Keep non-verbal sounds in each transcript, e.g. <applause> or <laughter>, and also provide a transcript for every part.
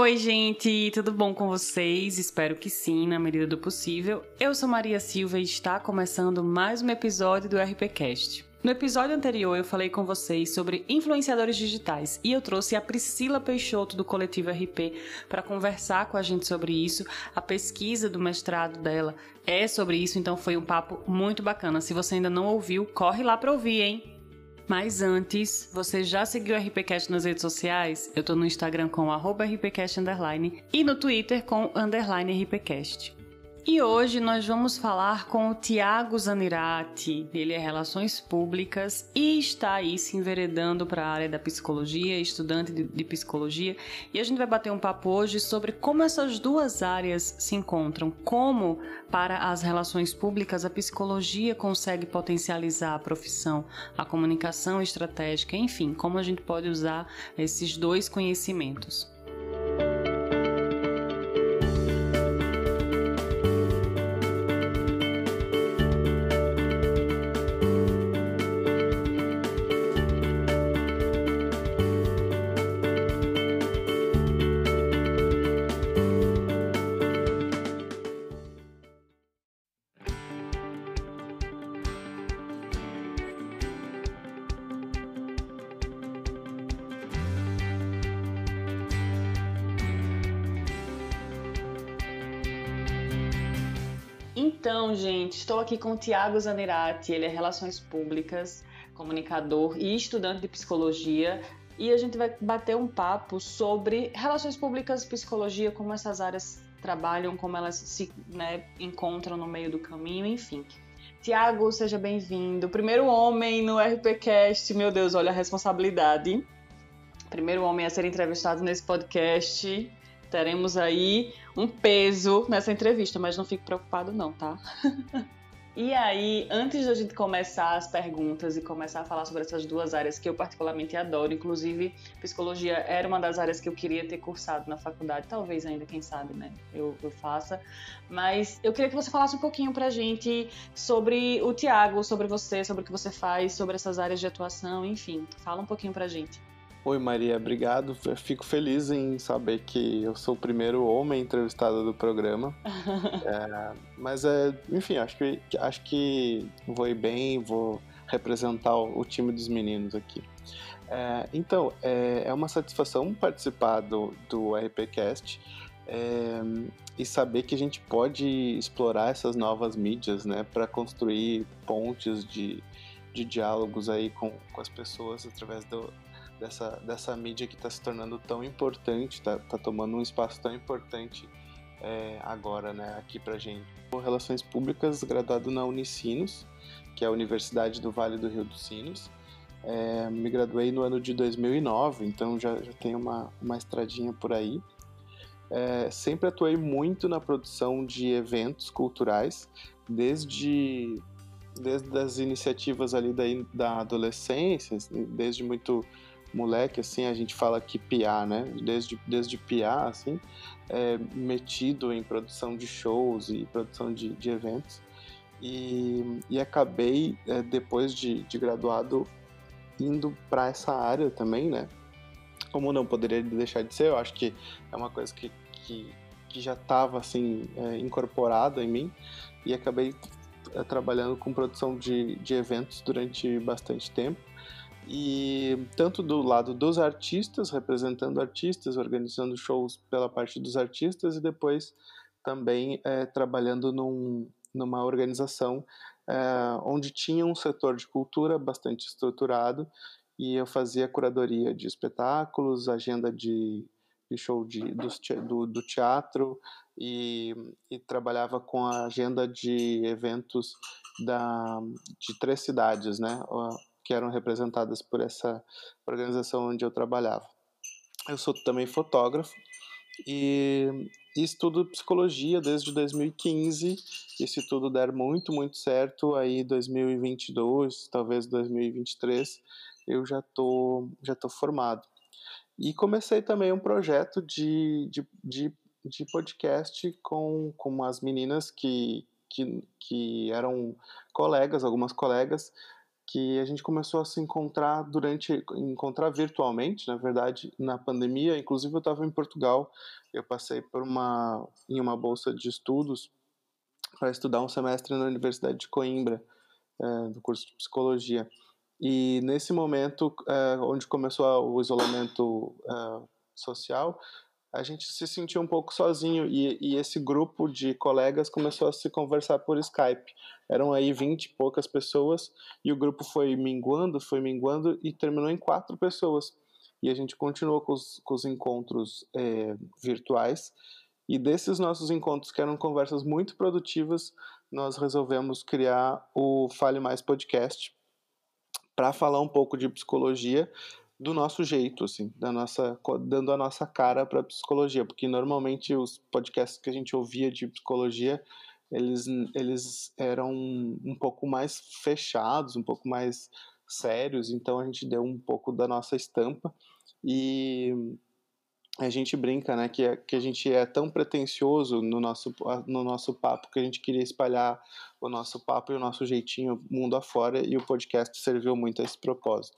Oi, gente, tudo bom com vocês? Espero que sim, na medida do possível. Eu sou Maria Silva e está começando mais um episódio do RPCast. No episódio anterior eu falei com vocês sobre influenciadores digitais e eu trouxe a Priscila Peixoto do Coletivo RP para conversar com a gente sobre isso. A pesquisa do mestrado dela é sobre isso, então foi um papo muito bacana. Se você ainda não ouviu, corre lá para ouvir, hein? Mas antes, você já seguiu o RPCast nas redes sociais? Eu tô no Instagram com RPCast underline, e no Twitter com underline RPCast. E hoje nós vamos falar com o Tiago Zanirati. Ele é Relações Públicas e está aí se enveredando para a área da psicologia, estudante de, de, psicologia. E a gente vai bater um papo hoje sobre como essas duas áreas se encontram. Como, para as relações públicas, a psicologia consegue potencializar a profissão, a comunicação estratégica, enfim, como a gente pode usar esses dois conhecimentos. Então, gente, estou aqui com o Tiago Zanirati, ele é Relações Públicas, comunicador e estudante de psicologia. E a gente vai bater um papo sobre relações públicas, psicologia, como essas áreas trabalham, como elas se né, encontram no meio do caminho, enfim. Tiago, seja bem-vindo. Primeiro homem no RPCast, meu Deus, olha a responsabilidade. Primeiro homem a ser entrevistado nesse podcast teremos aí um peso nessa entrevista, mas não fique preocupado não, tá? <laughs> e aí, antes da gente começar as perguntas e começar a falar sobre essas duas áreas que eu particularmente adoro, inclusive psicologia era uma das áreas que eu queria ter cursado na faculdade, talvez ainda, quem sabe, né, eu, eu faça, mas eu queria que você falasse um pouquinho pra gente sobre o Tiago, sobre você, sobre o que você faz, sobre essas áreas de atuação, enfim, fala um pouquinho pra gente. Oi Maria, obrigado. Eu fico feliz em saber que eu sou o primeiro homem entrevistado do programa. <laughs> é, mas é, enfim, acho que acho que vou ir bem, vou representar o, time dos meninos aqui. É, então, é, é, uma satisfação participar do, do RPCast é, e saber que a gente pode explorar essas novas mídias, né, para construir pontes de, de diálogos aí com, com as pessoas através do, dessa, dessa mídia que está se tornando tão importante, está tá tomando um espaço tão importante é, agora, né, aqui para gente. Relações Públicas, graduado na Unicinos, que é a Universidade do Vale do Rio dos Sinos. É, me graduei no ano de 2009, então já, já tenho uma, uma estradinha por aí. É, sempre atuei muito na produção de eventos culturais, desde, desde as iniciativas ali da, da adolescência, desde muito moleque, assim, a gente fala que piá, né? Desde, desde piá, assim, é, metido em produção de shows e produção de, de eventos. E, e acabei, é, depois de, de graduado, indo para essa área também, né? Como não poderia deixar de ser, eu acho que é uma coisa que, que, que já estava, assim, é, incorporada em mim. E acabei é, trabalhando com produção de, de eventos durante bastante tempo e tanto do lado dos artistas, representando artistas, organizando shows pela parte dos artistas, e depois também é, trabalhando num, numa organização é, onde tinha um setor de cultura bastante estruturado, e eu fazia curadoria de espetáculos, agenda de, de show de, do, do teatro, e, e, trabalhava com a agenda de eventos da, de três cidades, né? Que eram representadas por essa organização onde eu trabalhava. Eu sou também fotógrafo e, estudo psicologia desde 2015. E se tudo der muito, muito certo, aí 2022, talvez 2023, eu já tô, já tô formado. E comecei também um projeto de, de, de, de podcast com, com as meninas que, que, que eram colegas, algumas colegas, que a gente começou a se encontrar durante encontrar virtualmente, na verdade, na pandemia. Inclusive eu estava em Portugal, eu passei por uma em uma bolsa de estudos para estudar um semestre na Universidade de Coimbra, é, do curso de psicologia. E nesse momento, é, onde começou o isolamento é, social, a gente se sentiu um pouco sozinho e, e, esse grupo de colegas começou a se conversar por Skype. Eram aí 20 e poucas pessoas e o grupo foi minguando, foi minguando e terminou em quatro pessoas. E a gente continuou com os, com os encontros é, virtuais. E desses nossos encontros, que eram conversas muito produtivas, nós resolvemos criar o Fale Mais Podcast para falar um pouco de psicologia do nosso jeito, assim, da nossa, dando a nossa cara para psicologia, porque normalmente os podcasts que a gente ouvia de psicologia, eles, eles eram um pouco mais fechados, um pouco mais sérios, então a gente deu um pouco da nossa estampa e a gente brinca, né, que, que a gente é tão pretencioso no nosso, no nosso papo que a gente queria espalhar o nosso papo e o nosso jeitinho mundo afora e o podcast serviu muito a esse propósito.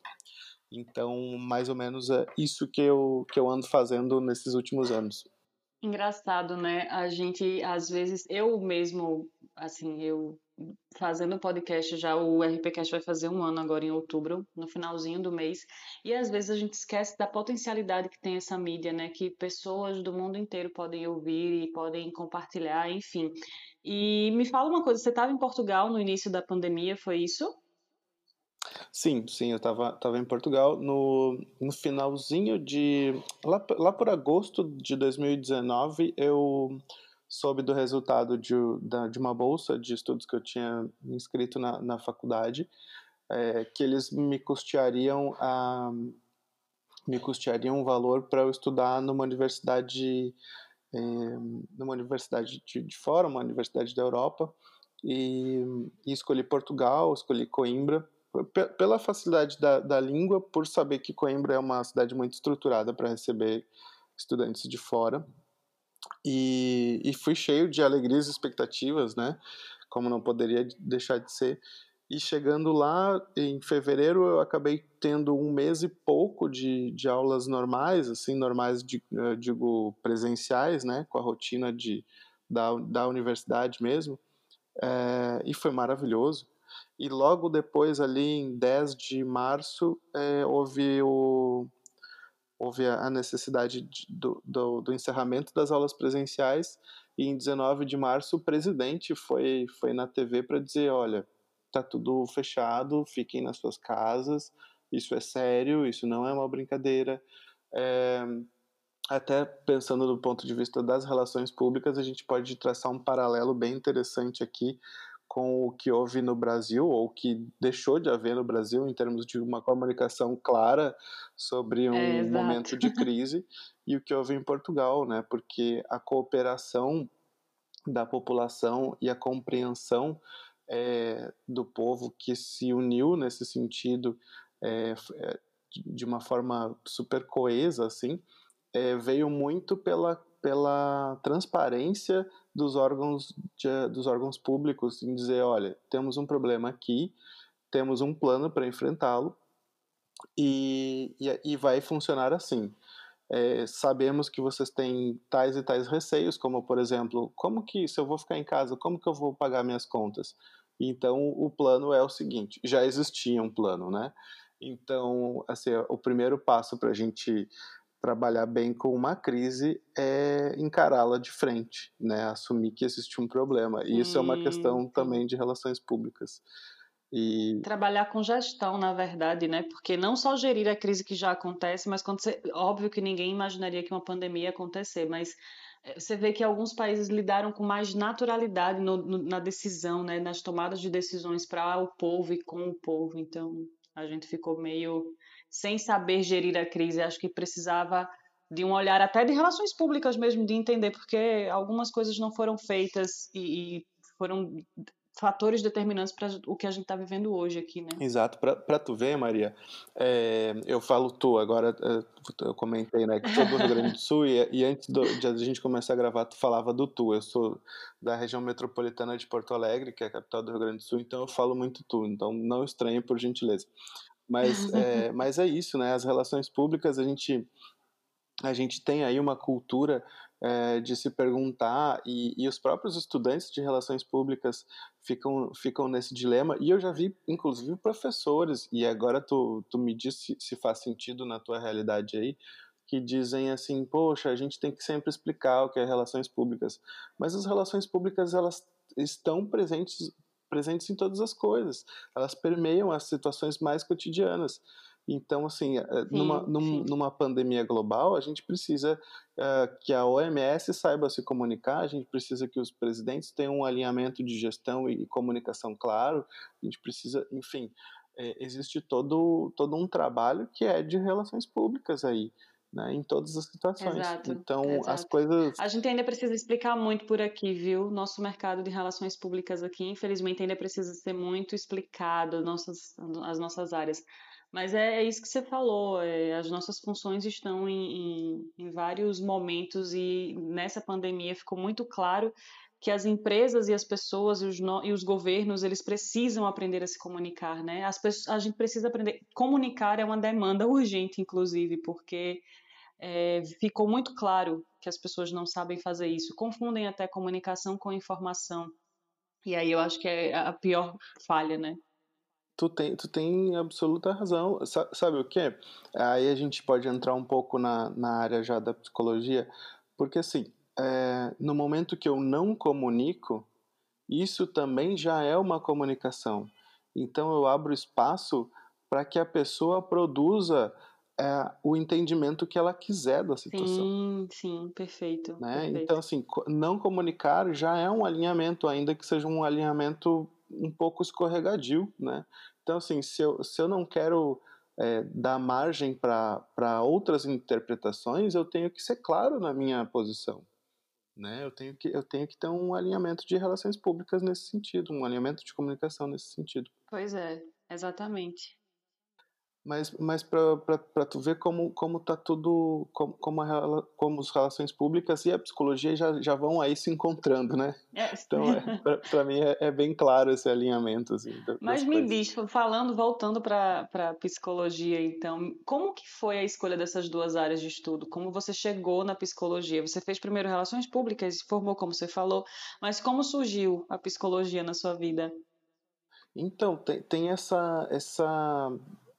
Então, mais ou menos é isso que eu, que eu ando fazendo nesses últimos anos. Engraçado, né? A gente, às vezes, eu mesmo, assim, eu fazendo podcast já, o RPCast vai fazer um ano agora em outubro, no finalzinho do mês, e às vezes a gente esquece da potencialidade que tem essa mídia, né? Que pessoas do mundo inteiro podem ouvir e podem compartilhar, enfim. E me fala uma coisa, você estava em Portugal no início da pandemia, foi isso? Sim, sim, eu estava tava em Portugal no, no finalzinho de. Lá, lá por agosto de 2019, eu soube do resultado de, de uma bolsa de estudos que eu tinha inscrito na, na faculdade, é, que eles me custeariam a me custeariam um valor para eu estudar numa universidade é, numa universidade de, de fora, uma universidade da Europa, e, e escolhi Portugal, escolhi Coimbra pela facilidade da, da língua, por saber que Coimbra é uma cidade muito estruturada para receber estudantes de fora. E, e fui cheio de alegrias e expectativas, né? Como não poderia deixar de ser. E chegando lá, em fevereiro, eu acabei tendo um mês e pouco de, de aulas normais, assim, normais, de, eh, digo, presenciais, né? Com a rotina de, da, da universidade mesmo. É, e foi maravilhoso e logo depois, ali em 10 de março, é, houve, o, houve a necessidade de, do, do, do, encerramento das aulas presenciais, e em 19 de março o presidente foi, foi na TV para dizer: olha, tá tudo fechado, fiquem nas suas casas, isso é sério, isso não é uma brincadeira. É, até pensando do ponto de vista das relações públicas, a gente pode traçar um paralelo bem interessante aqui com o que houve no Brasil, ou que deixou de haver no Brasil, em termos de uma comunicação clara sobre um é, momento de crise, <laughs> e o que houve em Portugal, né? Porque a cooperação da população e a compreensão é, do povo que se uniu nesse sentido é, é de uma forma super coesa, assim, é, veio muito pela pela transparência dos órgãos, de, dos órgãos públicos em dizer, olha, temos um problema aqui, temos um plano para enfrentá-lo e, e, e, vai funcionar assim. É, sabemos que vocês têm tais e tais receios, como por exemplo, como que se eu vou ficar em casa, como que eu vou pagar minhas contas? Então o plano é o seguinte, já existia um plano, né? Então, assim, o primeiro passo para a gente trabalhar bem com uma crise é encará-la de frente, né? Assumir que existe um problema. E isso é uma questão também de relações públicas. E... Trabalhar com gestão, na verdade, né? Porque não só gerir a crise que já acontece, mas quando você... óbvio que ninguém imaginaria que uma pandemia ia acontecer, mas eh, você vê que alguns países lidaram com mais naturalidade no, no, na decisão, né? Nas tomadas de decisões para o povo e com o povo. Então, a gente ficou meio sem saber gerir a crise. Acho que precisava de um olhar até de relações públicas mesmo, de entender porque algumas coisas não foram feitas e, e foram fatores determinantes para o que a gente está vivendo hoje aqui, né? Exato. Para tu ver, Maria, é, eu falo tu, agora é, eu comentei, né, que sou do Rio Grande do Sul e, e antes do, de a gente começar a gravar, tu falava do tu. Eu sou da região metropolitana de Porto Alegre, que é a capital do Rio Grande do Sul, então eu falo muito tu, então não estranhe por gentileza. Mas <laughs> é, mas é isso, né? As relações públicas, a gente a gente tem aí uma cultura é, de se perguntar, e, e, os próprios estudantes de relações públicas ficam, ficam nesse dilema, e eu já vi, inclusive, professores, e agora tu, tu me diz se, se faz sentido na tua realidade aí, que dizem assim, poxa, a gente tem que sempre explicar o que é relações públicas, mas as relações públicas, elas estão presentes presentes em todas as coisas, elas permeiam as situações mais cotidianas, então, assim, eh, sim, numa, num, numa pandemia global, a gente precisa uh, que a OMS saiba se comunicar, a gente precisa que os presidentes tenham um alinhamento de gestão e, e comunicação claro, a gente precisa, enfim, é, existe todo, todo um trabalho que é de relações públicas aí. Né, em todas as situações. Exato, então, exato. as coisas. A gente ainda precisa explicar muito por aqui, viu? Nosso mercado de relações públicas aqui, infelizmente, ainda precisa ser muito explicado, nossas, as nossas áreas. Mas é, é, isso que você falou, é, as nossas funções estão em, em, em, vários momentos e nessa pandemia ficou muito claro que as empresas e as pessoas e os, no, e os governos, eles precisam aprender a se comunicar, né? As pessoas, a gente precisa aprender, comunicar é uma demanda urgente, inclusive, porque é, ficou muito claro que as pessoas não sabem fazer isso, confundem até comunicação com informação, e aí eu acho que é a pior falha, né? Tu tem, tu tem absoluta razão. Sabe o que? Aí a gente pode entrar um pouco na, na área já da psicologia, porque assim, é, no momento que eu não comunico, isso também já é uma comunicação. Então eu abro espaço para que a pessoa produza é, o entendimento que ela quiser da situação. Sim, sim, perfeito, né? perfeito. Então, assim, não comunicar já é um alinhamento, ainda que seja um alinhamento um pouco escorregadio, né? Então, assim, se eu, se eu não quero é, dar margem para outras interpretações, eu tenho que ser claro na minha posição. Né? Eu, tenho que, eu tenho que ter um alinhamento de relações públicas nesse sentido, um alinhamento de comunicação nesse sentido. Pois é, exatamente. Mas, mas para tu ver como, como tá tudo, como, como, a, como as relações públicas e a psicologia já, já vão aí se encontrando, né? É. Então, é, <laughs> para mim é, é, bem claro esse alinhamento. Assim, mas me diz, falando, voltando para psicologia, então, como que foi a escolha dessas duas áreas de estudo? Como você chegou na psicologia? Você fez primeiro relações públicas, se formou como você falou, mas como surgiu a psicologia na sua vida? Então, tem, tem essa, essa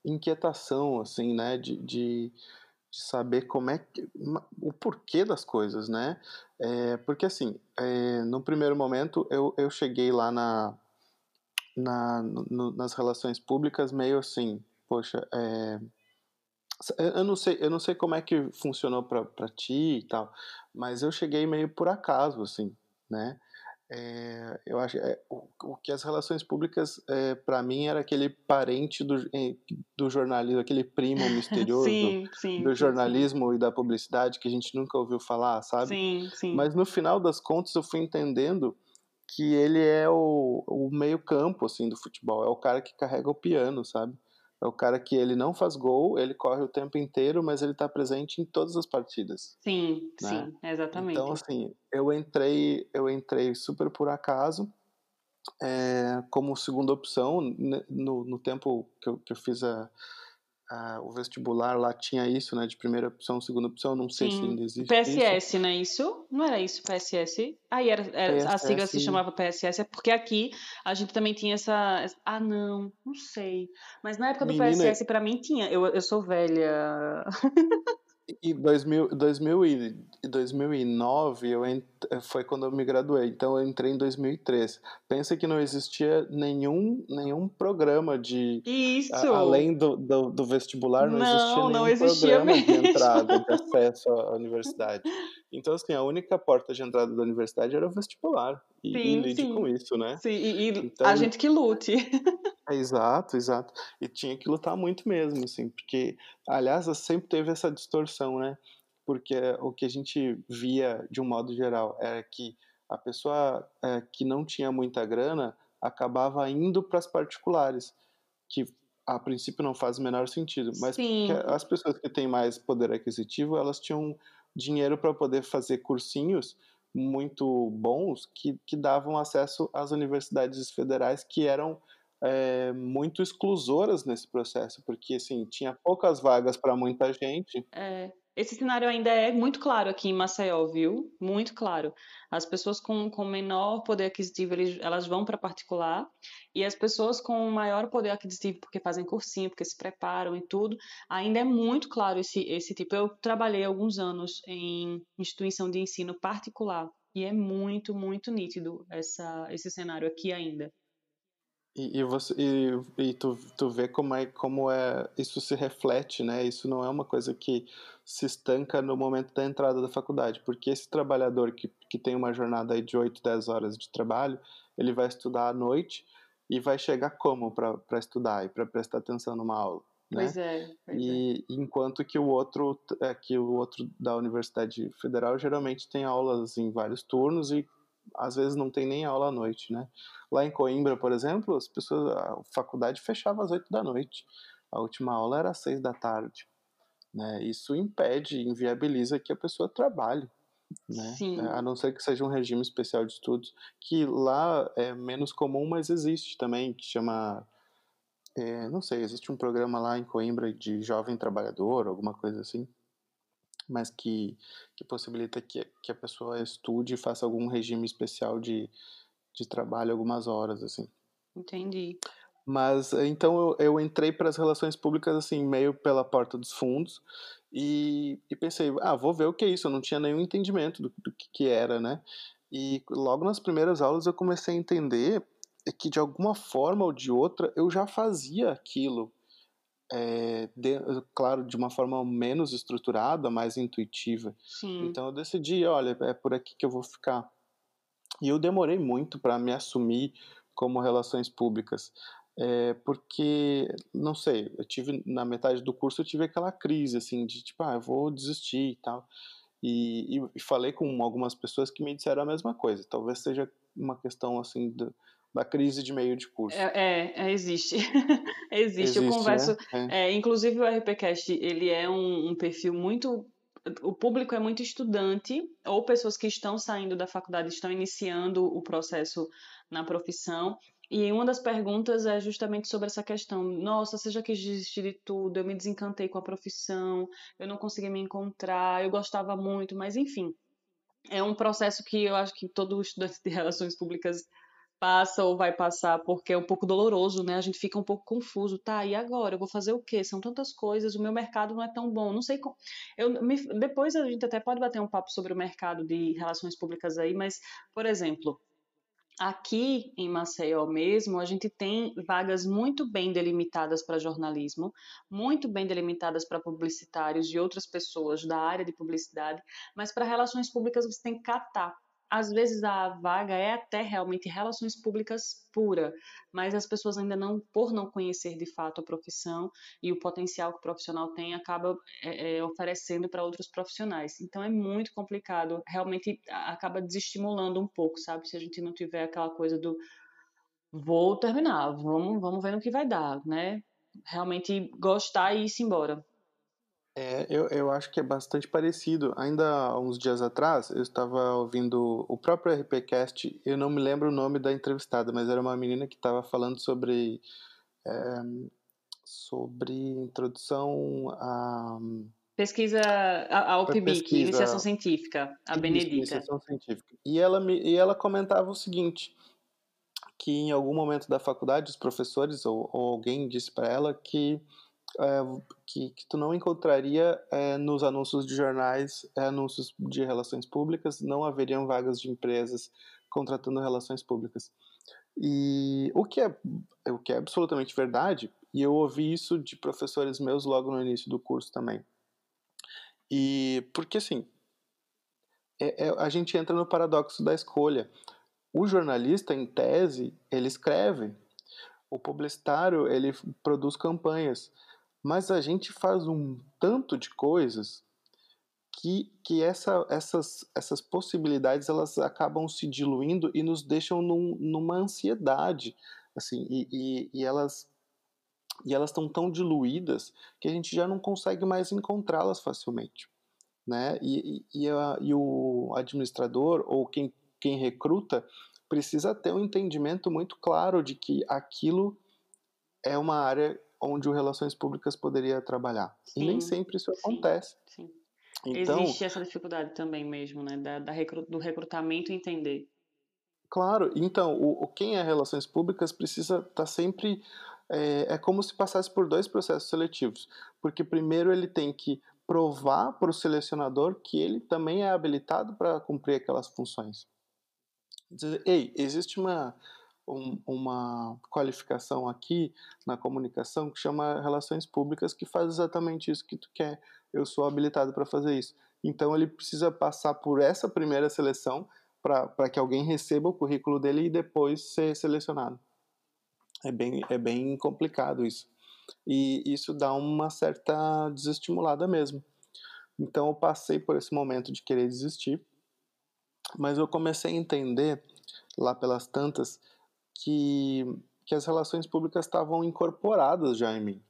inquietação, assim, né, de, de, de, saber como é que, o porquê das coisas, né, é, porque assim, é, no primeiro momento eu, eu cheguei lá na, na no, nas relações públicas meio assim, poxa, é, eu não sei, eu não sei como é que funcionou para ti e tal, mas eu cheguei meio por acaso, assim, né, é, eu acho é, o, o, que as relações públicas é, para mim era aquele parente do, do jornalismo, aquele primo <laughs> misterioso sim, sim, do jornalismo sim. e da publicidade que a gente nunca ouviu falar, sabe? Sim, sim. Mas no final das contas eu fui entendendo que ele é o, o meio campo assim do futebol, é o cara que carrega o piano, sabe? É o cara que ele não faz gol, ele corre o tempo inteiro, mas ele está presente em todas as partidas. Sim, né? sim, exatamente. Então, assim, eu entrei, eu entrei super por acaso, é, como segunda opção, no, no tempo que eu, que eu fiz a, a, o vestibular lá tinha isso, né? De primeira opção, segunda opção, não sei Sim. se ainda existe. PSS, isso. não é isso? Não era isso, PSS? Aí era, era PSS, a sigla se chamava PSS, é porque aqui a gente também tinha essa. Ah, não, não sei. Mas na época do Menina... PSS, para mim, tinha. Eu, eu sou velha. <laughs> E 2000, 2000 e 2009 eu ent... foi quando eu me graduei, então eu entrei em 2003. Pensa que não existia nenhum, nenhum programa de. Isso! A, além do, do, do, vestibular, não, não existia nenhum não existia programa mesmo. de entrada, de <laughs> acesso à universidade. Então, assim, a única porta de entrada da universidade era o vestibular. E, sim, e lide sim. com isso, né? Sim, e, e então, a gente que lute. É, <laughs> exato, exato. E tinha que lutar muito mesmo, assim, porque, aliás, sempre teve essa distorção, né? Porque o que a gente via, de um modo geral, era que a pessoa é, que não tinha muita grana acabava indo para as particulares, que a princípio não faz o menor sentido, mas as pessoas que têm mais poder aquisitivo, elas tinham dinheiro para poder fazer cursinhos muito bons que, que davam acesso às universidades federais que eram é, muito exclusoras nesse processo, porque assim, tinha poucas vagas para muita gente. É, esse cenário ainda é muito claro aqui em Maceió, viu? Muito claro. As pessoas com, com menor poder aquisitivo, eles, elas vão para particular, e as pessoas com maior poder aquisitivo, porque fazem cursinho, porque se preparam e tudo, ainda é muito claro esse, esse tipo. Eu trabalhei alguns anos em instituição de ensino particular, e é muito, muito nítido essa, esse cenário aqui ainda. E, e, você, e, e tu, tu vê como é, como é isso se reflete, né? Isso não é uma coisa que se estanca no momento da entrada da faculdade, porque esse trabalhador que, que tem uma jornada de 8, 10 horas de trabalho, ele vai estudar à noite e vai chegar como para estudar e para prestar atenção numa aula? Né? Pois é. Pois e é. enquanto que o outro, é, que o outro da Universidade Federal geralmente tem aulas em vários turnos e às vezes não tem nem aula à noite, né? Lá em Coimbra, por exemplo, as pessoas, a faculdade fechava às oito da noite. A última aula era às seis da tarde. Né? Isso impede, inviabiliza que a pessoa trabalhe. Né? Sim. A não ser que seja um regime especial de estudos, que lá é menos comum, mas existe também, que chama. É, não sei, existe um programa lá em Coimbra de jovem trabalhador, alguma coisa assim mas que, que possibilita que, que a pessoa estude e faça algum regime especial de, de trabalho algumas horas, assim. Entendi. Mas então eu, eu entrei para as relações públicas assim, meio pela porta dos fundos e, e, pensei, ah, vou ver o que é isso. Eu não tinha nenhum entendimento do, do que, que era, né? E logo nas primeiras aulas eu comecei a entender que de alguma forma ou de outra eu já fazia aquilo é, de, claro, de uma forma menos estruturada, mais intuitiva. Sim. Então eu decidi, olha, é por aqui que eu vou ficar. E eu demorei muito para me assumir como relações públicas, é, porque, não sei, eu tive, na metade do curso eu tive aquela crise, assim, de tipo, ah, eu vou desistir e tal. E, e, e falei com algumas pessoas que me disseram a mesma coisa. Talvez seja uma questão, assim, do, da crise de meio de curso. É, é, é existe. existe. <laughs> existe. Eu converso. Né? É. inclusive o RPCast, ele é um, um, perfil muito. O público é muito estudante, ou pessoas que estão saindo da faculdade, estão iniciando o processo na profissão. E uma das perguntas é justamente sobre essa questão. Nossa, você já quis desistir de tudo, eu me desencantei com a profissão, eu não consegui me encontrar, eu gostava muito, mas enfim. É um processo que eu acho que todo estudante de relações públicas passa ou vai passar, porque é um pouco doloroso, né? A gente fica um pouco confuso, tá? E agora? Eu vou fazer o quê? São tantas coisas, o meu mercado não é tão bom, não sei como. Eu, me... Depois a gente até pode bater um papo sobre o mercado de relações públicas aí, mas, por exemplo, Aqui em Maceió mesmo, a gente tem vagas muito bem delimitadas para jornalismo, muito bem delimitadas para publicitários e outras pessoas da área de publicidade, mas para relações públicas você tem que catar às vezes a vaga é até realmente relações públicas pura, mas as pessoas ainda não, por não conhecer de fato a profissão e o potencial que o profissional tem, acaba é, é, oferecendo para outros profissionais. Então é muito complicado, realmente acaba desestimulando um pouco, sabe? Se a gente não tiver aquela coisa do vou terminar, vamos, vamos ver no que vai dar, né? Realmente gostar e ir-se embora. É, eu, eu acho que é bastante parecido. Ainda há uns dias atrás, eu estava ouvindo o próprio RPCast, eu não me lembro o nome da entrevistada, mas era uma menina que estava falando sobre, é, sobre introdução a... Pesquisa, a, a UPBIC, Iniciação Científica, a Benedita. Iniciação Científica. E ela, me, e ela comentava o seguinte, que em algum momento da faculdade, os professores ou, ou alguém disse para ela que que, que, tu não encontraria é, nos anúncios de jornais, é, anúncios de relações públicas, não haveriam vagas de empresas contratando relações públicas. E o que é, o que é absolutamente verdade, e eu ouvi isso de professores meus logo no início do curso também. E porque assim, é, é, a gente entra no paradoxo da escolha. O jornalista, em tese, ele escreve. O publicitário, ele produz campanhas. Mas a gente faz um tanto de coisas que, que essa, essas, essas possibilidades elas acabam se diluindo e nos deixam num, numa ansiedade, assim, e, e, e elas e elas estão tão diluídas que a gente já não consegue mais encontrá-las facilmente, né? E, e, a, e, o administrador ou quem, quem recruta precisa ter um entendimento muito claro de que aquilo é uma área onde o Relações Públicas poderia trabalhar. Sim, e nem sempre isso acontece. Sim. Então, Existe essa dificuldade também mesmo, né? Da, da recru, do recrutamento entender. Claro, então, o, o quem é Relações Públicas precisa estar tá sempre. É, é como se passasse por dois processos seletivos. Porque primeiro ele tem que provar para o selecionador que ele também é habilitado para cumprir aquelas funções. Dizer, ei, existe uma, um, uma qualificação aqui na comunicação que chama relações públicas que faz exatamente isso que tu quer. Eu sou habilitado para fazer isso. Então ele precisa passar por essa primeira seleção para que alguém receba o currículo dele e depois ser selecionado. É bem, é bem complicado isso. E isso dá uma certa desestimulada mesmo. Então eu passei por esse momento de querer desistir, mas eu comecei a entender lá pelas tantas que, que as relações públicas estavam incorporadas já em mim,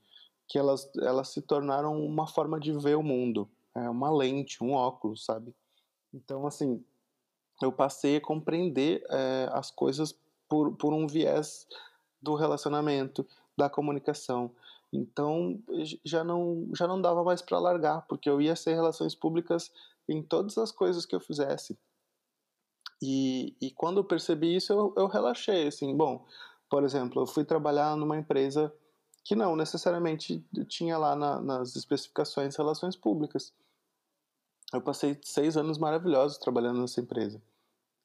que elas, elas se tornaram uma forma de ver o mundo, é uma lente, um óculos, sabe? Então, assim, eu passei a compreender é, as coisas por, por um viés do relacionamento, da comunicação. Então, já não, já não dava mais para largar, porque eu ia ser relações públicas em todas as coisas que eu fizesse. E, e quando eu percebi isso, eu, eu relaxei, assim, bom, por exemplo, eu fui trabalhar numa empresa que não necessariamente tinha lá na, nas especificações relações públicas. Eu passei seis anos maravilhosos trabalhando nessa empresa.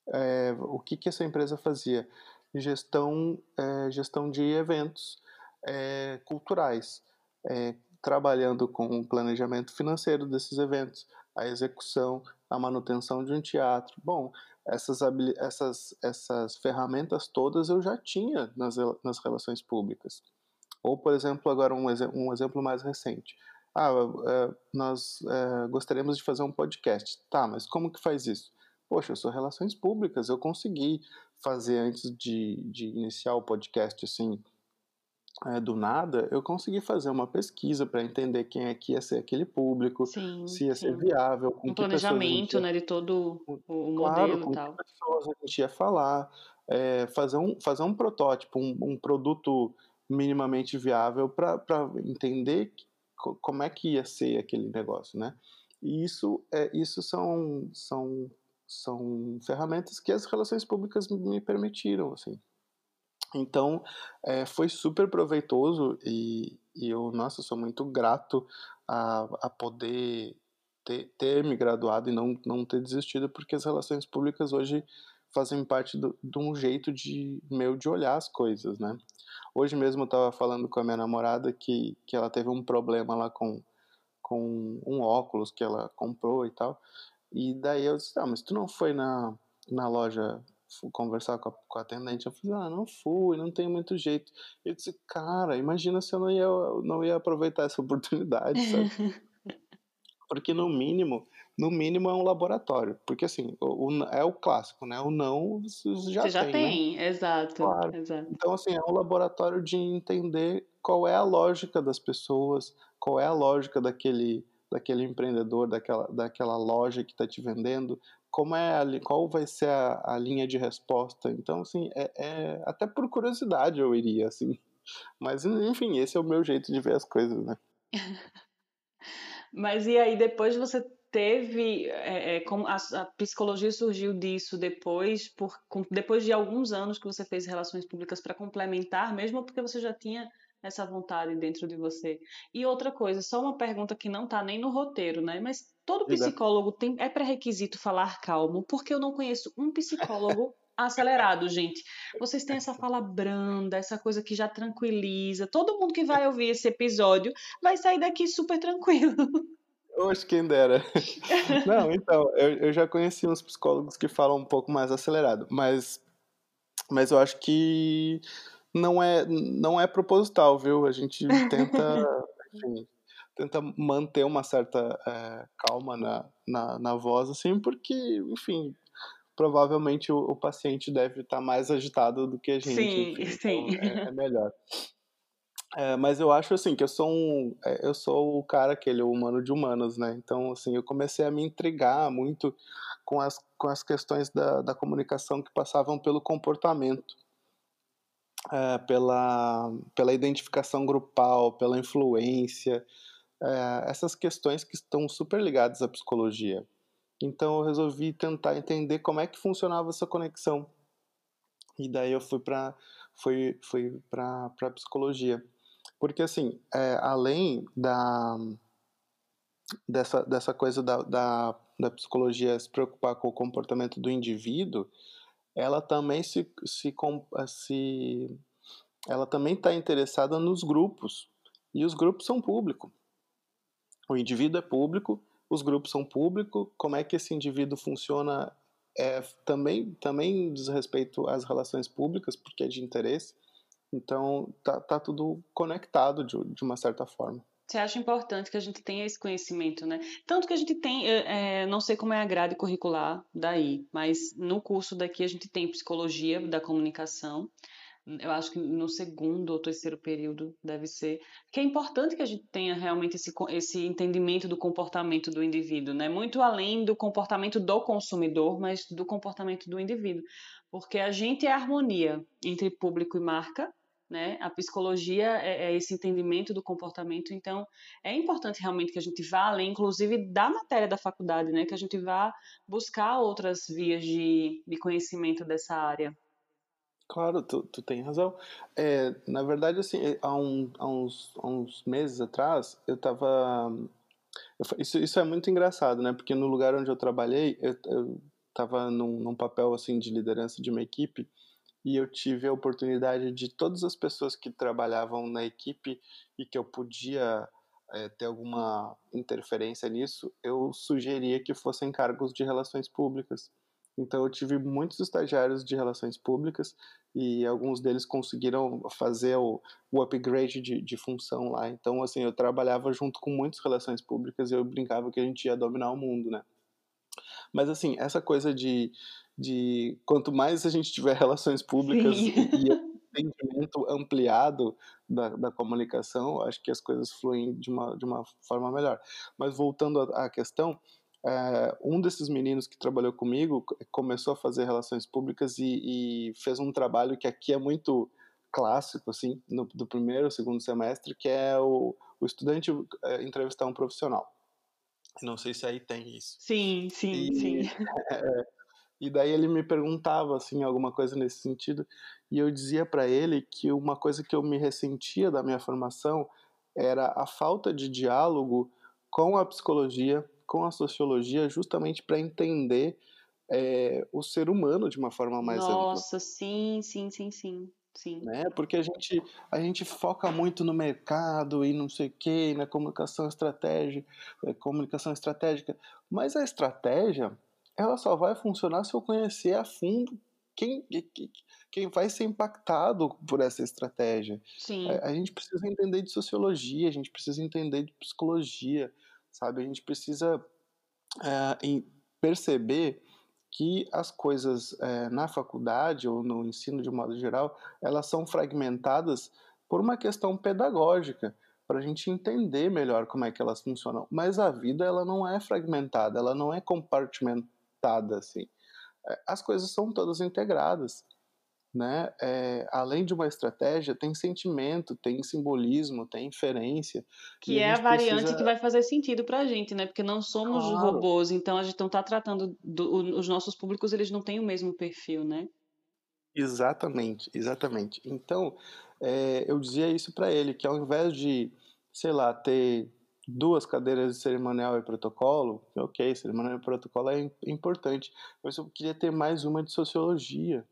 É, o que, que essa empresa fazia? Gestão, é, gestão de eventos é, culturais, é, trabalhando com o planejamento financeiro desses eventos, a execução, a manutenção de um teatro. Bom, essas, essas, essas ferramentas todas eu já tinha nas, nas relações públicas. Ou, por exemplo, agora um, um exemplo mais recente. Ah, é, nós é, gostaríamos de fazer um podcast. Tá, mas como que faz isso? Poxa, eu sou relações públicas, eu consegui fazer antes de, de iniciar o podcast assim, é, do nada, eu consegui fazer uma pesquisa para entender quem é que ia ser aquele público, sim, se ia sim. ser viável, com um planejamento, ia... né, de todo o, claro, modelo com e tal. Que pessoas a gente ia falar, é, fazer um fazer um protótipo, um, um produto minimamente viável para entender como é que ia ser aquele negócio, né? E isso é isso são são são ferramentas que as relações públicas me permitiram, assim. Então, é, foi super proveitoso e, e eu, nossa, sou muito grato a, a poder ter, ter me graduado e não, não ter desistido, porque as relações públicas hoje fazem parte de um jeito de meu de olhar as coisas, né? Hoje mesmo eu estava falando com a minha namorada que, que ela teve um problema lá com, com um óculos que ela comprou e tal, e daí eu disse, ah, mas tu não foi na, na loja conversar com a, com a atendente, eu falei, ah, não fui, não tem muito jeito. Eu disse, cara, imagina se eu não ia, não ia aproveitar essa <laughs> oportunidade, sabe? Porque no mínimo, no mínimo é um laboratório. Porque assim, o, o é o clássico, né? O não você já você já tem. tem, né? exato, claro. exato. Então, assim, é um laboratório de entender qual é a lógica das pessoas, qual é a lógica daquele daquele empreendedor, daquela, daquela loja que está te vendendo, como é a, qual vai ser a, a, linha de resposta. Então, assim, é, é, até por curiosidade eu iria, assim. Mas, enfim, esse é o meu jeito de ver as coisas, né? <laughs> Mas e aí, depois você teve, é, é, como a, a, psicologia surgiu disso depois, por, com, depois de alguns anos que você fez relações públicas para complementar, mesmo porque você já tinha essa vontade dentro de você. E outra coisa, só uma pergunta que não está nem no roteiro, né? Mas todo psicólogo tem é pré-requisito falar calmo, porque eu não conheço um psicólogo <laughs> acelerado, gente. Vocês têm essa fala branda, essa coisa que já tranquiliza. Todo mundo que vai ouvir esse episódio vai sair daqui super tranquilo. Oxe, quem dera. <laughs> Não, então, eu, eu já conheci uns psicólogos que falam um pouco mais acelerado, mas, mas eu acho que não é, não é proposital, viu? A gente tenta, <laughs> enfim, tenta manter uma certa é, calma na, na, na, voz, assim, porque, enfim, provavelmente o, o, paciente deve estar mais agitado do que a gente. Sim, enfim, sim. Então é, é, melhor. É, mas eu acho assim que eu sou um, é, eu sou o cara aquele humano de humanos, né? Então assim eu comecei a me intrigar muito com as, com as questões da, da comunicação que passavam pelo comportamento, é, pela pela identificação grupal, pela influência, é, essas questões que estão super ligadas à psicologia. Então eu resolvi tentar entender como é que funcionava essa conexão. E daí eu fui para fui, fui para psicologia. Porque, assim, é, além da, dessa, dessa coisa da, da, da, psicologia se preocupar com o comportamento do indivíduo, ela também se, se, se ela também está interessada nos grupos. E os grupos são públicos. O indivíduo é público, os grupos são públicos. Como é que esse indivíduo funciona é, também, também diz respeito às relações públicas, porque é de interesse. Então, tá, tá tudo conectado de, de uma certa forma. Você acha importante que a gente tenha esse conhecimento, né? Tanto que a gente tem, é, não sei como é a grade curricular daí, mas no curso daqui a gente tem psicologia da comunicação. Eu acho que no segundo ou terceiro período deve ser. Que é importante que a gente tenha realmente esse, esse entendimento do comportamento do indivíduo, né? Muito além do comportamento do consumidor, mas do comportamento do indivíduo. Porque a gente é a harmonia entre público e marca, né? A psicologia é, é, esse entendimento do comportamento, então é importante realmente que a gente vá além, inclusive da matéria da faculdade, né? Que a gente vá buscar outras vias de, de conhecimento dessa área. Claro, tu, tu tem razão. É, na verdade, assim, é, há, um, há, uns, há uns meses atrás, eu estava isso, isso é muito engraçado, né? Porque no lugar onde eu trabalhei, eu, eu tava num, num papel, assim, de liderança de uma equipe, e eu tive a oportunidade de todas as pessoas que trabalhavam na equipe e que eu podia é, ter alguma interferência nisso, eu sugeria que fossem cargos de relações públicas. Então eu tive muitos estagiários de relações públicas e alguns deles conseguiram fazer o, o upgrade de, de, função lá. Então assim eu trabalhava junto com muitas relações públicas e eu brincava que a gente ia dominar o mundo, né? Mas assim essa coisa de de quanto mais a gente tiver relações públicas Sim. e, <laughs> entendimento ampliado da, da, comunicação, acho que as coisas fluem de uma, de uma forma melhor. Mas voltando à, à questão, é, um desses meninos que trabalhou comigo começou a fazer relações públicas e, e fez um trabalho que aqui é muito clássico, assim, no, do primeiro, segundo semestre, que é o, o estudante é, entrevistar um profissional. Não sei se aí tem isso. Sim, sim, e, sim. <laughs> É, e daí ele me perguntava assim alguma coisa nesse sentido, e eu dizia para ele que uma coisa que eu me ressentia da minha formação era a falta de diálogo com a psicologia, com a sociologia, justamente para entender é, o ser humano de uma forma mais Nossa, ampla. Nossa, sim, sim, sim, sim. Sim. Né? Porque a gente, a gente foca muito no mercado e não sei o que, na comunicação estratégica, eh, comunicação estratégica, mas a estratégia ela só vai funcionar se eu conhecer a fundo quem, quem vai ser impactado por essa estratégia. Sim. A, a gente precisa entender de sociologia, a gente precisa entender de psicologia, sabe? A gente precisa é, perceber que as coisas é, na faculdade ou no ensino de modo geral, elas são fragmentadas por uma questão pedagógica para a gente entender melhor como é que elas funcionam. Mas a vida ela não é fragmentada, ela não é compartimentada assim. É, as coisas são todas integradas, né? É, além de uma estratégia, tem sentimento, tem simbolismo, tem inferência. Que é a, a variante precisa... que vai fazer sentido para a gente, né? Porque não somos claro. robôs, então a gente não está tratando do, os nossos públicos, eles não têm o mesmo perfil, né? Exatamente, exatamente. Então, é, eu dizia isso para ele, que ao invés de, sei lá, ter duas cadeiras de cerimonial e protocolo, ok, cerimonial e protocolo é importante, mas eu queria ter mais uma de sociologia,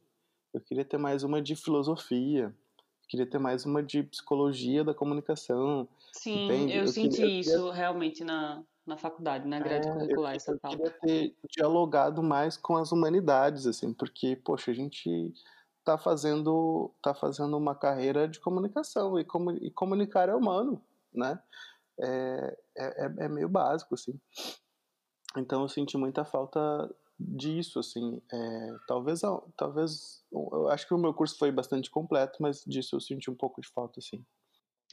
eu queria ter mais uma de filosofia, eu queria ter mais uma de psicologia da comunicação. Sim, entende? eu, eu senti queria, isso queria... realmente na, na faculdade, na grade é, curricular eu, Paulo. Eu queria ter dialogado mais com as humanidades, assim, porque, poxa, a gente tá fazendo, tá fazendo uma carreira de comunicação, e, comu, e comunicar é humano, né? É, é, é meio básico, assim. Então eu senti muita falta disso, assim. É, talvez, talvez, eu acho que o meu curso foi bastante completo, mas disso eu senti um pouco de falta, assim.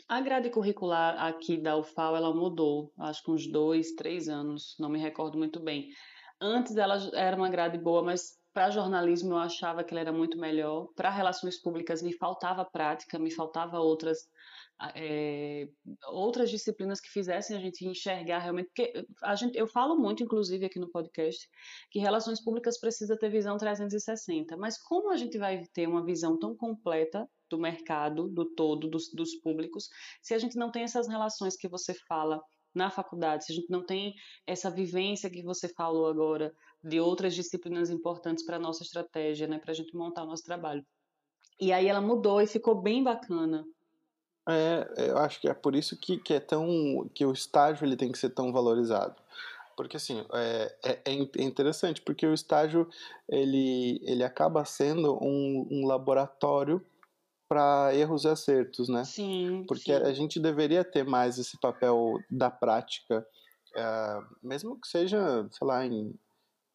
A grade curricular aqui da UFAL, ela mudou, acho que uns dois, três anos, não me recordo muito bem. Antes ela era uma grade boa, mas para jornalismo eu achava que ela era muito melhor. Para relações públicas me faltava prática, me faltava outras é, outras disciplinas que fizessem a gente enxergar realmente, porque a gente, eu falo muito, inclusive aqui no podcast, que relações públicas precisa ter visão 360, mas como a gente vai ter uma visão tão completa do mercado, do todo, dos, dos públicos, se a gente não tem essas relações que você fala na faculdade, se a gente não tem essa vivência que você falou agora de outras disciplinas importantes para a nossa estratégia, né, para a gente montar o nosso trabalho. E aí ela mudou e ficou bem bacana. É, eu acho que é por isso que, que é tão que o estágio ele tem que ser tão valorizado porque assim é, é, é, é interessante porque o estágio ele, ele acaba sendo um, um laboratório para erros e acertos, né? Sim. Porque sim. a gente deveria ter mais esse papel da prática, é, mesmo que seja, sei lá, em,